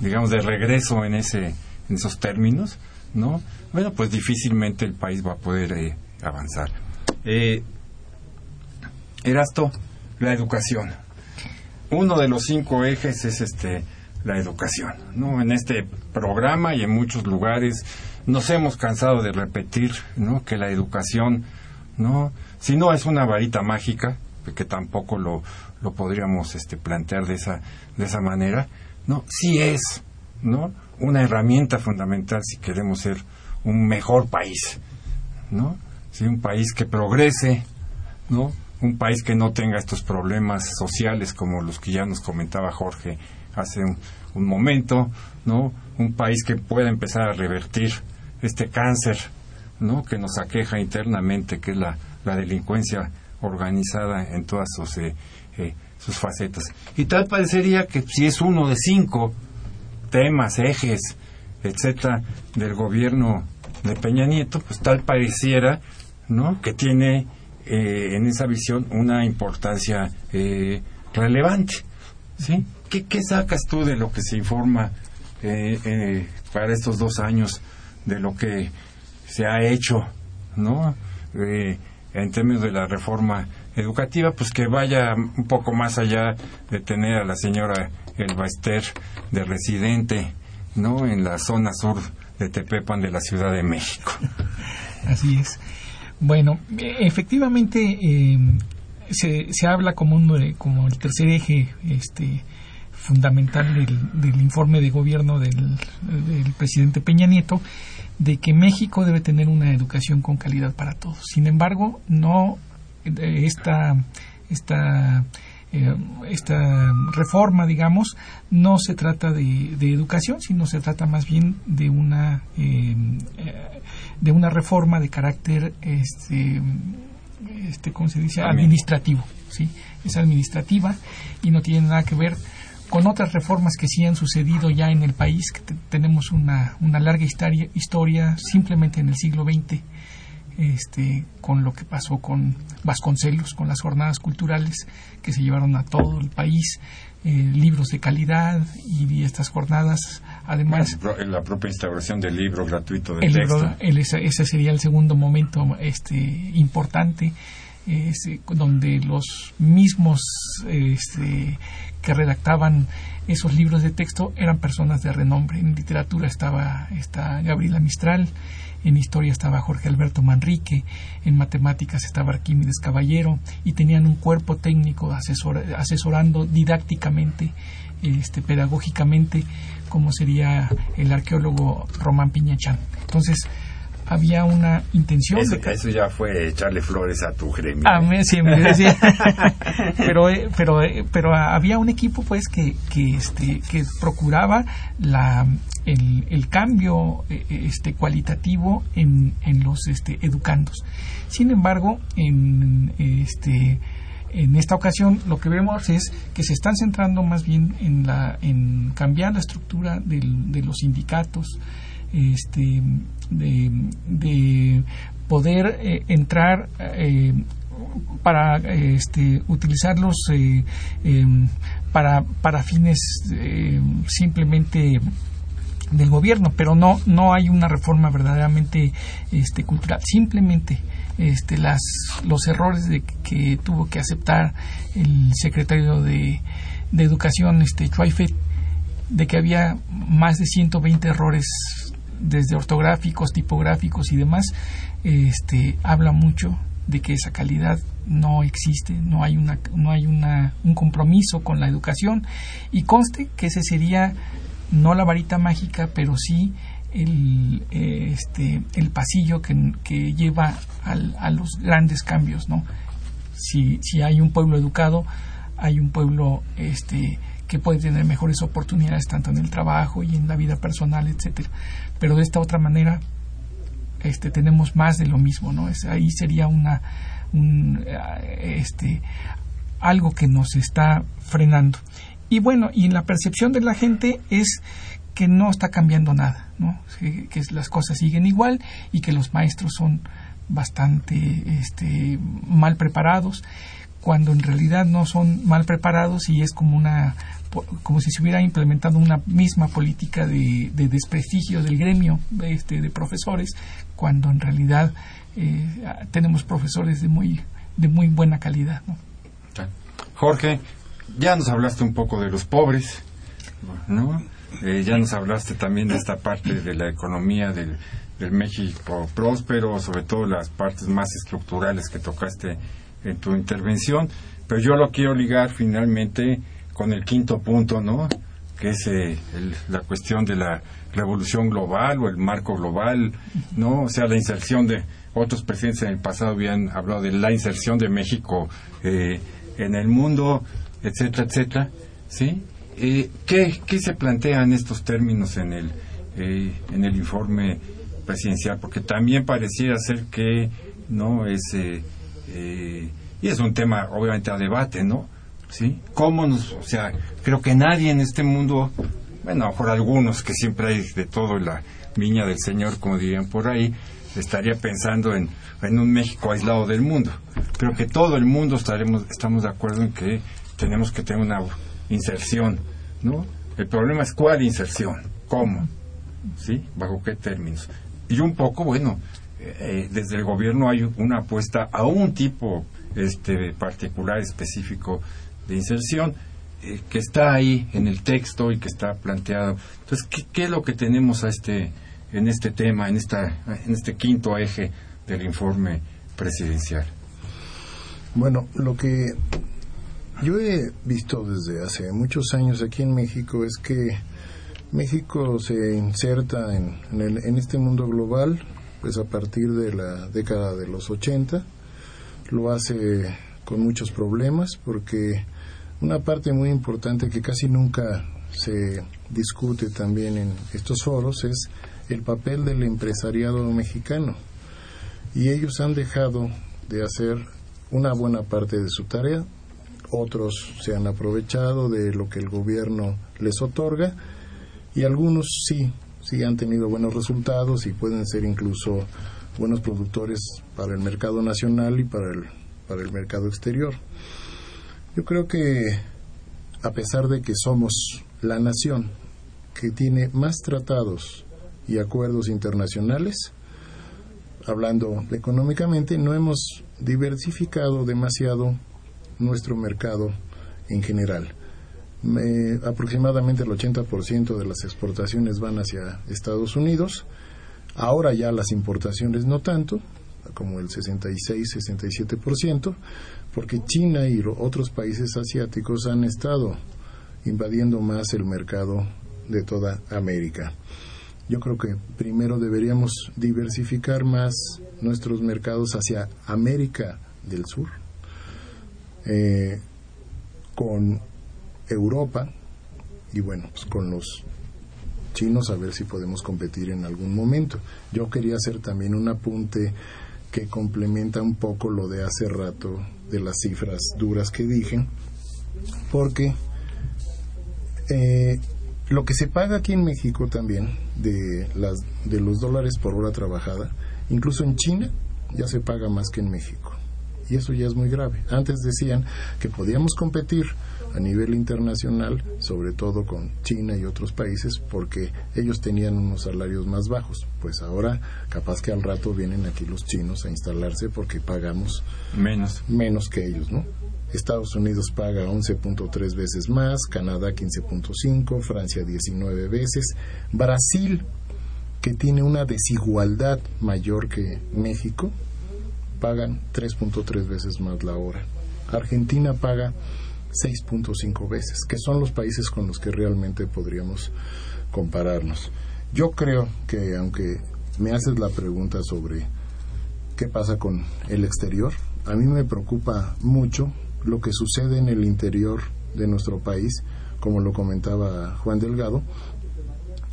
digamos, de regreso en ese, en esos términos, ¿no? Bueno, pues difícilmente el país va a poder eh, avanzar. Eh, Erasto, la educación. Uno de los cinco ejes es este la educación, ¿no? En este programa y en muchos lugares nos hemos cansado de repetir, ¿no? Que la educación, ¿no? Si no es una varita mágica, que tampoco lo, lo podríamos este, plantear de esa, de esa manera, ¿no? Sí es, ¿no? Una herramienta fundamental si queremos ser un mejor país, ¿no? Sí, un país que progrese, ¿no? Un país que no tenga estos problemas sociales como los que ya nos comentaba Jorge hace un, un momento, ¿no? Un país que pueda empezar a revertir este cáncer, ¿no? Que nos aqueja internamente, que es la, la delincuencia organizada en todas sus, eh, eh, sus facetas. Y tal parecería que si es uno de cinco temas, ejes, etcétera, del gobierno de Peña Nieto, pues tal pareciera, ¿no? Que tiene eh, en esa visión una importancia relevante, ¿sí? ¿Qué, ¿Qué, sacas tú de lo que se informa para estos dos años de lo que se ha hecho, ¿no? en términos de la reforma educativa, pues que vaya un poco más allá de tener a la señora Elba Ester de residente, ¿no? En la zona sur de Tepepan de la Ciudad de México. Así es. Bueno, efectivamente eh, se, se habla como, un, como el tercer eje este, fundamental del, del informe de gobierno del, del presidente Peña Nieto de que México debe tener una educación con calidad para todos. Sin embargo, no eh, esta esta eh, esta reforma, digamos, no se trata de, educación, sino se trata más bien de una eh, de una reforma de carácter este, este, ¿cómo se dice? Administrativo, ¿sí? Es administrativa y no tiene nada que ver con otras reformas que sí han sucedido ya en el país, que tenemos una, una larga historia, historia simplemente en el siglo XX, este, con lo que pasó con Vasconcelos, con las jornadas culturales que se llevaron a todo el país, eh, libros de calidad y, estas jornadas, además... la propia instauración del libro gratuito de texto. ese sería el segundo momento este, importante. Donde los mismos este, que redactaban esos libros de texto eran personas de renombre. En literatura estaba Gabriela Mistral, en historia estaba Jorge Alberto Manrique, en matemáticas estaba Arquímedes Caballero y tenían un cuerpo técnico asesorando didácticamente, este, pedagógicamente, como sería el arqueólogo Román Piñachán. Entonces, había una intención. Eso, eso ya fue echarle flores a tu gremio. A mí, sí, pero, eh, pero, eh, pero había un equipo pues que, que, este, que procuraba la, el, el cambio eh, este, cualitativo en, en los este, educandos. Sin embargo, en, este, en esta ocasión lo que vemos es que se están centrando más bien en, la, en cambiar la estructura de los sindicatos, este, de, poder eh, entrar eh, para este, utilizarlos eh, em, para, para fines simplemente del gobierno, pero no no hay una reforma verdaderamente este, cultural. Simplemente este, las, los errores de que tuvo que aceptar el secretario de, de Educación, este, de que había más de 120 errores desde ortográficos, tipográficos y demás, este, habla mucho de que esa calidad no existe, no hay una, no hay una, un compromiso con la educación y conste que ese sería no la varita mágica, pero sí el, este, el pasillo que, que lleva al, a los grandes cambios, ¿no? Si, si hay un pueblo educado, hay un pueblo este, que puede tener mejores oportunidades tanto en el trabajo y en la vida personal, etcétera. Pero de esta otra manera este tenemos más de lo mismo, ¿no? Es, ahí sería una un, eh, este algo que nos está frenando. Y bueno, y la percepción de la gente es que no está cambiando nada, ¿no? Que, que las cosas siguen igual y que los maestros son bastante este, mal preparados cuando en realidad no son mal preparados y es como una como si se hubiera implementado una misma política de, desprestigio del gremio este, de profesores, cuando en realidad eh, tenemos profesores de muy, de muy buena calidad. Jorge, ya nos hablaste un poco de los pobres, ¿no? Eh, ya nos hablaste también de esta parte de la economía del, del México próspero, sobre todo las partes más estructurales que tocaste en tu intervención, pero yo lo quiero ligar finalmente con el quinto punto, ¿no? Que es eh, la cuestión de la revolución global o el marco global, ¿no? O sea, la inserción de otros presidentes en el pasado habían hablado de la inserción de México eh, en el mundo, etcétera, etcétera, ¿sí? Eh, ¿qué, ¿Qué se plantea en estos términos en el, en el informe presidencial? Porque también pareciera ser que, ¿no? Es, y es un tema, obviamente, a debate, ¿no? ¿Sí? ¿Cómo nos, o sea, creo que nadie en este mundo, bueno, a lo mejor algunos que siempre hay de todo la viña del Señor, como dirían por ahí, estaría pensando en, en un México aislado del mundo, pero que todo el mundo estaremos, estamos de acuerdo en que tenemos que tener una inserción, ¿no? El problema es cuál inserción, cómo, ¿sí? ¿Bajo qué términos? Y un poco, bueno, eh, desde el gobierno hay una apuesta a un tipo este particular específico de inserción eh, que está ahí en el texto y que está planteado. Entonces, ¿qué, es lo que tenemos a este, en este tema, en, esta, en este quinto eje del informe presidencial? Bueno, lo que yo he visto desde hace muchos años aquí en México es que México se inserta en, en, en este mundo global pues a partir de la década de los 80 lo hace con muchos problemas porque una parte muy importante que casi nunca se discute también en estos foros es el papel del empresariado mexicano. Y ellos han dejado de hacer una buena parte de su tarea, otros se han aprovechado de lo que el gobierno les otorga y algunos sí, sí han tenido buenos resultados y pueden ser incluso buenos productores para el mercado nacional y para el, para el mercado exterior. Yo creo que a pesar de que somos la nación que tiene más tratados y acuerdos internacionales, hablando económicamente, no hemos diversificado demasiado nuestro mercado en general. aproximadamente el 80% de las exportaciones van hacia Estados Unidos. Ahora ya las importaciones no tanto, como el 66-67%, porque China y otros países asiáticos han estado invadiendo más el mercado de toda América. Yo creo que primero deberíamos diversificar más nuestros mercados hacia América del Sur, eh, con Europa y bueno, pues con los chinos a ver si podemos competir en algún momento. Yo quería hacer también un apunte que complementa un poco lo de hace rato de las cifras duras que dije, porque eh, lo que se paga aquí en México también de, las, de los dólares por hora trabajada, incluso en China ya se paga más que en México. Y eso ya es muy grave. Antes decían que podíamos competir a nivel internacional, sobre todo con China y otros países, porque ellos tenían unos salarios más bajos. Pues ahora capaz que al rato vienen aquí los chinos a instalarse porque pagamos menos, menos que ellos, ¿no? Estados Unidos paga 11.3 veces más, Canadá 15.5, Francia 19 veces, Brasil, que tiene una desigualdad mayor que México, pagan 3.3 veces más la hora. Argentina paga 6.5 veces, que son los países con los que realmente podríamos compararnos. Yo creo que aunque me haces la pregunta sobre qué pasa con el exterior, a mí me preocupa mucho lo que sucede en el interior de nuestro país, como lo comentaba Juan Delgado,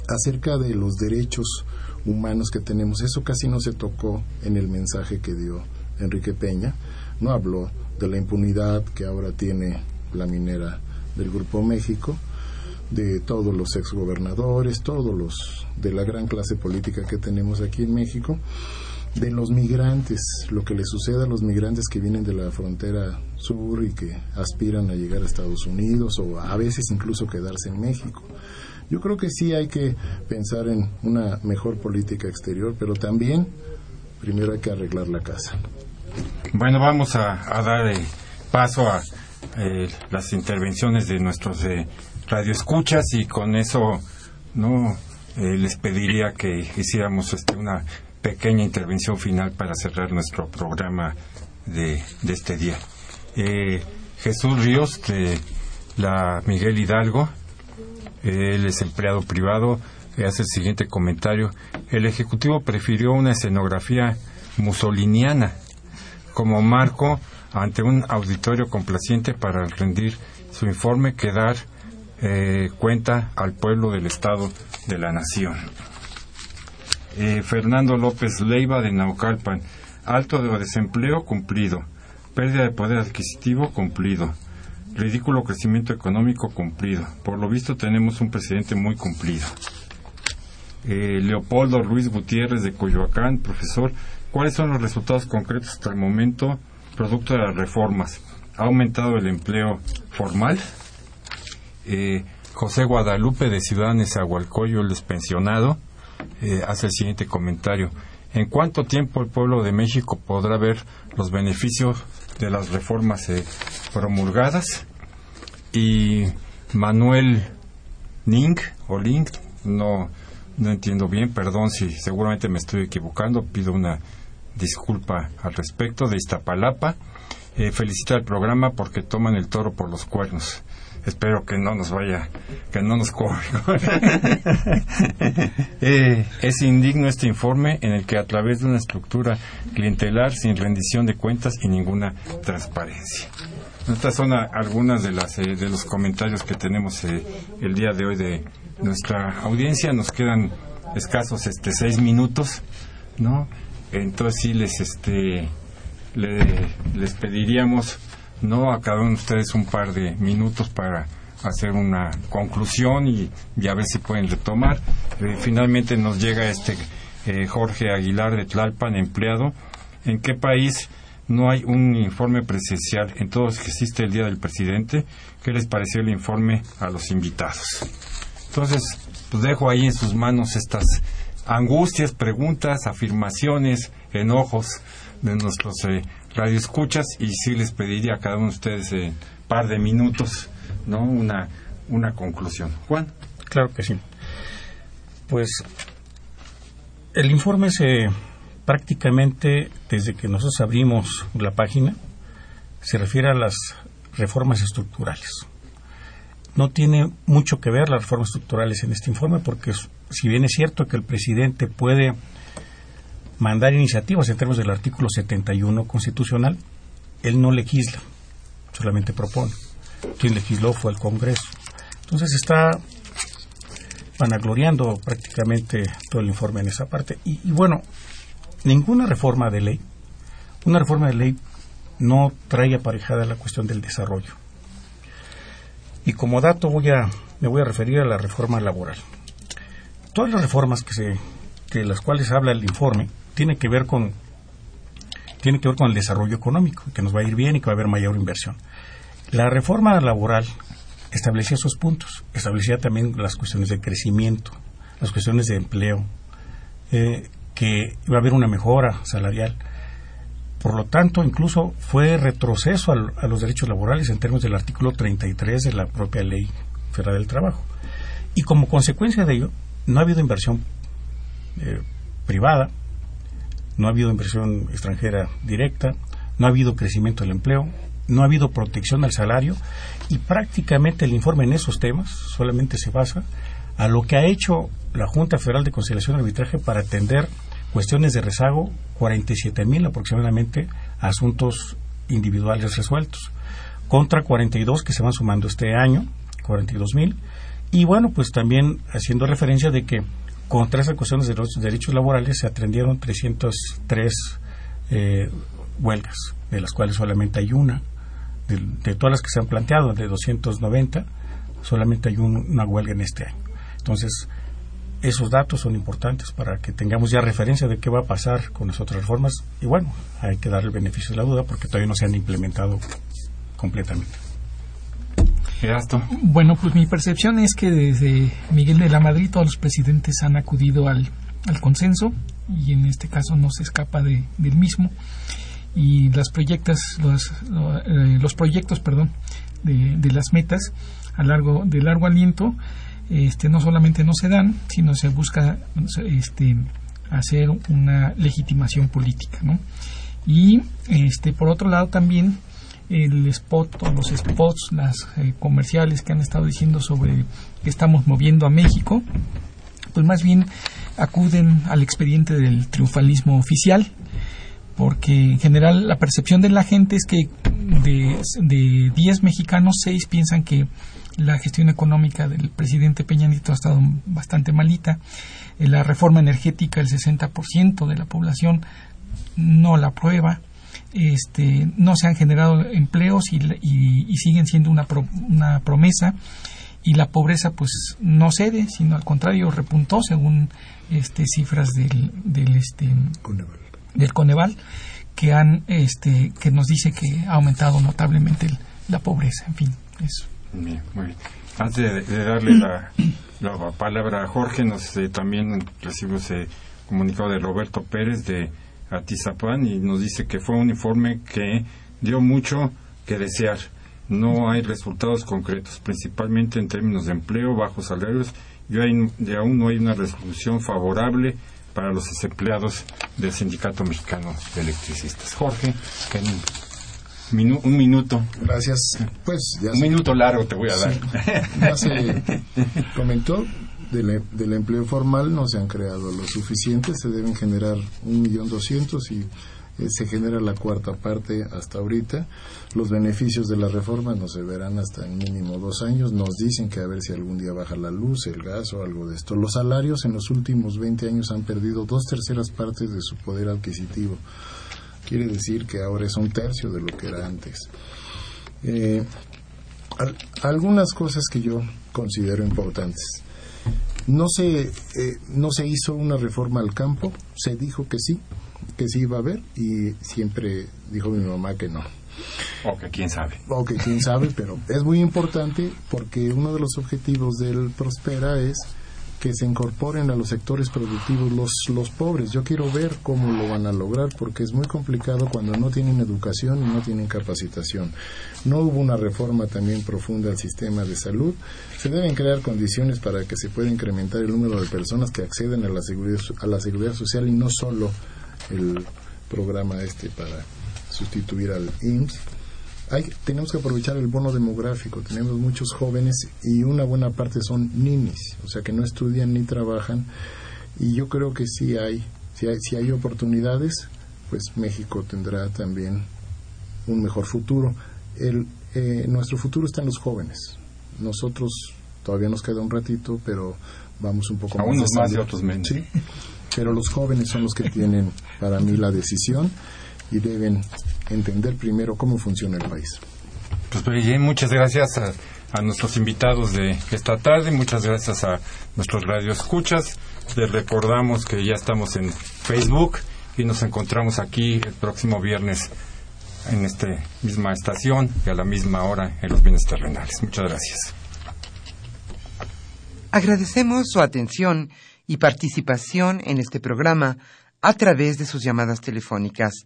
acerca de los derechos humanos que tenemos. Eso casi no se tocó en el mensaje que dio Enrique Peña. No habló de la impunidad que ahora tiene la minera del Grupo México, de todos los exgobernadores, todos los de la gran clase política que tenemos aquí en México de los migrantes, lo que le sucede a los migrantes que vienen de la frontera sur y que aspiran a llegar a Estados Unidos o a veces incluso quedarse en México. Yo creo que sí hay que pensar en una mejor política exterior, pero también primero hay que arreglar la casa. Bueno, vamos a, dar eh, paso a eh, las intervenciones de nuestros eh, radioescuchas y con eso no eh, les pediría que hiciéramos este, una pequeña intervención final para cerrar nuestro programa de, este día. Eh, Jesús Ríos de la Miguel Hidalgo, él es empleado privado, hace el siguiente comentario. El Ejecutivo prefirió una escenografía musoliniana como marco ante un auditorio complaciente para rendir su informe que dar eh, cuenta al pueblo del Estado de la Nación. Eh, Fernando López Leiva de Naucalpan. Alto de desempleo cumplido. Pérdida de poder adquisitivo cumplido. Ridículo crecimiento económico cumplido. Por lo visto tenemos un presidente muy cumplido. Eh, Leopoldo Ruiz Gutiérrez de Coyoacán, profesor, ¿cuáles son los resultados concretos hasta el momento producto de las reformas? ¿Ha aumentado el empleo formal? Eh, José Guadalupe de Ciudad Nezahualcóyotl, el despensionado, eh, hace el siguiente comentario. ¿En cuánto tiempo el pueblo de México podrá ver los beneficios de las reformas eh, promulgadas? Y Manuel Ning, o Link, no, no entiendo bien, perdón si seguramente me estoy equivocando, pido una disculpa al respecto, de Iztapalapa. Eh, felicita al programa porque toman el toro por los cuernos espero que no nos vaya, que no nos cobre. Eh, es indigno este informe en el que a través de una estructura clientelar sin rendición de cuentas y ninguna transparencia. Estas son algunas de las eh, de los comentarios que tenemos eh, el día de hoy de nuestra audiencia. Nos quedan escasos este seis minutos, ¿no? Entonces sí les este les pediríamos no a cada uno de ustedes un par de minutos para hacer una conclusión y, a ver si pueden retomar. Eh, finalmente nos llega este eh, Jorge Aguilar de Tlalpan, empleado. ¿En qué país no hay un informe presencial en todos que existe el Día del Presidente? ¿Qué les pareció el informe a los invitados? Entonces, pues dejo ahí en sus manos estas angustias, preguntas, afirmaciones, enojos de nuestros eh, radioescuchas y sí les pediría a cada uno de ustedes un par de minutos ¿no? Una, una conclusión. Juan. Claro que sí. Pues el informe se prácticamente desde que nosotros abrimos la página se refiere a las reformas estructurales. No tiene mucho que ver las reformas estructurales en este informe porque si bien es cierto que el presidente puede mandar iniciativas en términos del artículo 71 constitucional, él no legisla, solamente propone quien legisló fue el Congreso. Entonces está vanagloriando prácticamente todo el informe en esa parte. Y, bueno, ninguna reforma de ley, una reforma de ley no trae aparejada la cuestión del desarrollo. Y como dato voy a, me voy a referir a la reforma laboral. Todas las reformas que se, de las cuales habla el informe tienen que ver con tiene que ver con el desarrollo económico, que nos va a ir bien y que va a haber mayor inversión. La reforma laboral establecía esos puntos, establecía también las cuestiones de crecimiento, las cuestiones de empleo, eh, que iba a haber una mejora salarial. Por lo tanto, incluso fue retroceso a, los derechos laborales en términos del artículo 33 de la propia Ley Federal del Trabajo. Y como consecuencia de ello, no ha habido inversión eh, privada, no ha habido inversión extranjera directa, no ha habido crecimiento del empleo, no ha habido protección al salario y prácticamente el informe en esos temas solamente se basa a lo que ha hecho la Junta Federal de Conciliación y Arbitraje para atender cuestiones de rezago, 47 mil aproximadamente asuntos individuales resueltos, contra 42 que se van sumando este año, 42 mil, y bueno, pues también haciendo referencia de que contra esas cuestiones de los derechos laborales se atendieron 303 eh, huelgas, de las cuales solamente hay una de, todas las que se han planteado, de 290, solamente hay una huelga en este año. Entonces, esos datos son importantes para que tengamos ya referencia de qué va a pasar con las otras reformas. Y bueno, hay que dar el beneficio de la duda porque todavía no se han implementado completamente. Bueno, pues mi percepción es que desde Miguel de la Madrid todos los presidentes han acudido al, al consenso y en este caso no se escapa de, del mismo y las proyectas, los, eh, los proyectos perdón, de, de, las metas a largo, de largo aliento este, no solamente no se dan, sino se busca este, hacer una legitimación política. ¿no? Y este, por otro lado también el spot o los spots, las eh, comerciales que han estado diciendo sobre que estamos moviendo a México, pues más bien acuden al expediente del triunfalismo oficial, porque en general la percepción de la gente es que de 10 mexicanos, 6 piensan que la gestión económica del presidente Peña Nieto ha estado bastante malita. Eh, la reforma energética, el 60% de la población no la aprueba. Este, no se han generado empleos y, siguen siendo una, una promesa y la pobreza pues no cede, sino al contrario repuntó según este, cifras del, del este, del Coneval que han este que nos dice que ha aumentado notablemente la pobreza en fin eso muy bien. antes de, darle la, la, palabra a Jorge nos eh, también recibimos ese comunicado de Roberto Pérez de Atizapán y nos dice que fue un informe que dio mucho que desear no hay resultados concretos, principalmente en términos de empleo, bajos salarios, y, aún no hay una resolución favorable para los desempleados del Sindicato Mexicano de Electricistas. Jorge, un minuto. Gracias. Pues un minuto largo te voy a dar. ya se comentó del, del, empleo formal no se han creado lo suficiente, se deben generar un millón doscientos y eh, se genera la cuarta parte hasta ahorita. Los beneficios de la reforma no se verán hasta en mínimo dos años. Nos dicen que a ver si algún día baja la luz, el gas o algo de esto. Los salarios en los últimos 20 años han perdido dos terceras partes de su poder adquisitivo. quiere decir que ahora es un tercio de lo que era antes. Eh, algunas cosas que yo considero importantes. No se, eh, no se hizo una reforma al campo, se dijo que sí, que sí iba a haber y siempre dijo mi mamá que no. O que quién sabe. O que quién sabe, pero es muy importante porque uno de los objetivos del Prospera es que se incorporen a los sectores productivos los, los pobres. Yo quiero ver cómo lo van a lograr porque es muy complicado cuando no tienen educación y no tienen capacitación. No hubo una reforma también profunda al sistema de salud. Se deben crear condiciones para que se pueda incrementar el número de personas que acceden a la seguridad, a la seguridad social y no solo el programa este para sustituir al IMSS tenemos que aprovechar el bono demográfico. Tenemos muchos jóvenes y una buena parte son ninis, o sea que no estudian ni trabajan. Y yo creo que si hay, si hay, si hay oportunidades, pues México tendrá también un mejor futuro. El, eh, nuestro futuro está en los jóvenes. Nosotros todavía nos queda un ratito, pero vamos un poco más. Unos más y otros menos. ¿sí? Pero los jóvenes son los que tienen para mí la decisión y deben entender primero cómo funciona el país. Pues bien, muchas gracias a, nuestros invitados de esta tarde, muchas gracias a nuestros radioescuchas. Les recordamos que ya estamos en Facebook y nos encontramos aquí el próximo viernes en esta misma estación y a la misma hora en los bienes terrenales. Muchas gracias. Agradecemos su atención y participación en este programa a través de sus llamadas telefónicas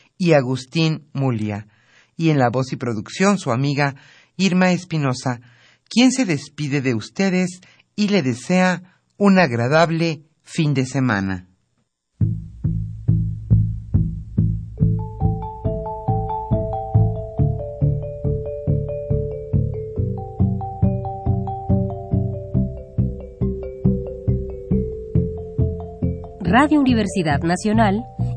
y Agustín Mulia, y en la voz y producción su amiga Irma Espinosa, quien se despide de ustedes y le desea un agradable fin de semana. Radio Universidad Nacional